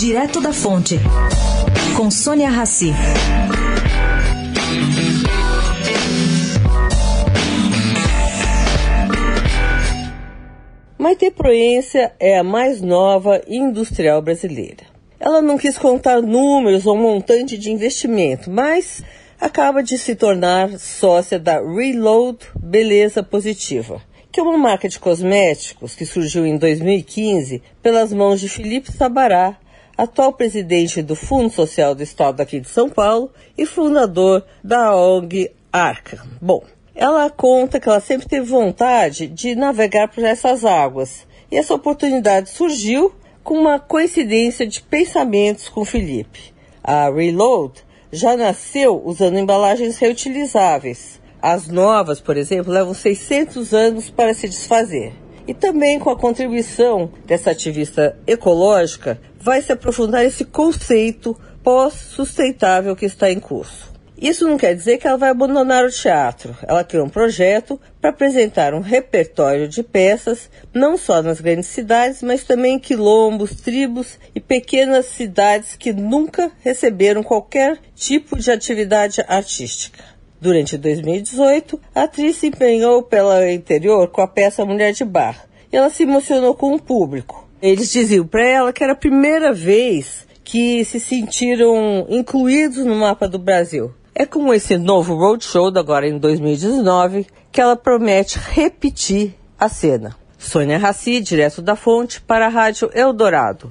Direto da Fonte, com Sônia Rassi. Maite Proença é a mais nova industrial brasileira. Ela não quis contar números ou montante de investimento, mas acaba de se tornar sócia da Reload Beleza Positiva, que é uma marca de cosméticos que surgiu em 2015 pelas mãos de Felipe Sabará, atual presidente do Fundo Social do Estado aqui de São Paulo e fundador da ONG Arca. Bom, ela conta que ela sempre teve vontade de navegar por essas águas e essa oportunidade surgiu com uma coincidência de pensamentos com Felipe. A Reload já nasceu usando embalagens reutilizáveis. As novas, por exemplo, levam 600 anos para se desfazer. E também com a contribuição dessa ativista ecológica, vai se aprofundar esse conceito pós-sustentável que está em curso. Isso não quer dizer que ela vai abandonar o teatro. Ela criou um projeto para apresentar um repertório de peças, não só nas grandes cidades, mas também em quilombos, tribos e pequenas cidades que nunca receberam qualquer tipo de atividade artística. Durante 2018, a atriz se empenhou pela interior com a peça Mulher de Bar e ela se emocionou com o público. Eles diziam para ela que era a primeira vez que se sentiram incluídos no mapa do Brasil. É com esse novo roadshow, agora em 2019, que ela promete repetir a cena. Sônia Raci, direto da fonte, para a Rádio Eldorado.